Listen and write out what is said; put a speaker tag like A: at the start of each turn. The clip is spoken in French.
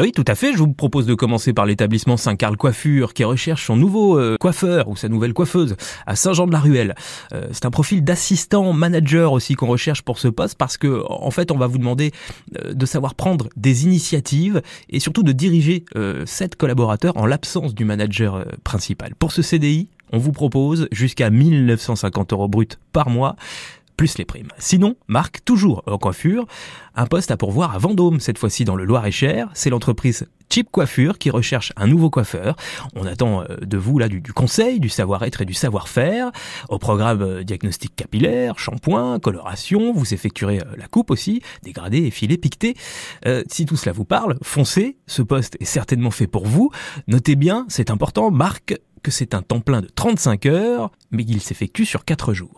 A: Oui, tout à fait. Je vous propose de commencer par l'établissement Saint-Carl Coiffure qui recherche son nouveau euh, coiffeur ou sa nouvelle coiffeuse à Saint-Jean-de-la-Ruelle. Euh, c'est un profil d'assistant manager aussi qu'on recherche pour ce poste parce que en fait, on va vous demander euh, de savoir prendre des initiatives et surtout de diriger sept collaborateurs en l'absence du manager principal. Pour ce CDI, on vous propose jusqu'à 1950 euros brut par mois plus les primes. Sinon, Marc, toujours en coiffure, un poste à pourvoir à Vendôme, cette fois-ci dans le Loir-et-Cher. C'est l'entreprise Chip Coiffure qui recherche un nouveau coiffeur. On attend euh, de vous là du, conseil, du savoir-être et du savoir-faire. Au programme euh, diagnostic capillaire, shampoing, coloration, vous effectuerez euh, la coupe aussi, dégradé, effilé, piqueté. si tout cela vous parle, foncez, ce poste est certainement fait pour vous. Notez bien, c'est important, Marc, que c'est un temps plein de 35 heures, mais qu'il s'effectue sur 4 jours.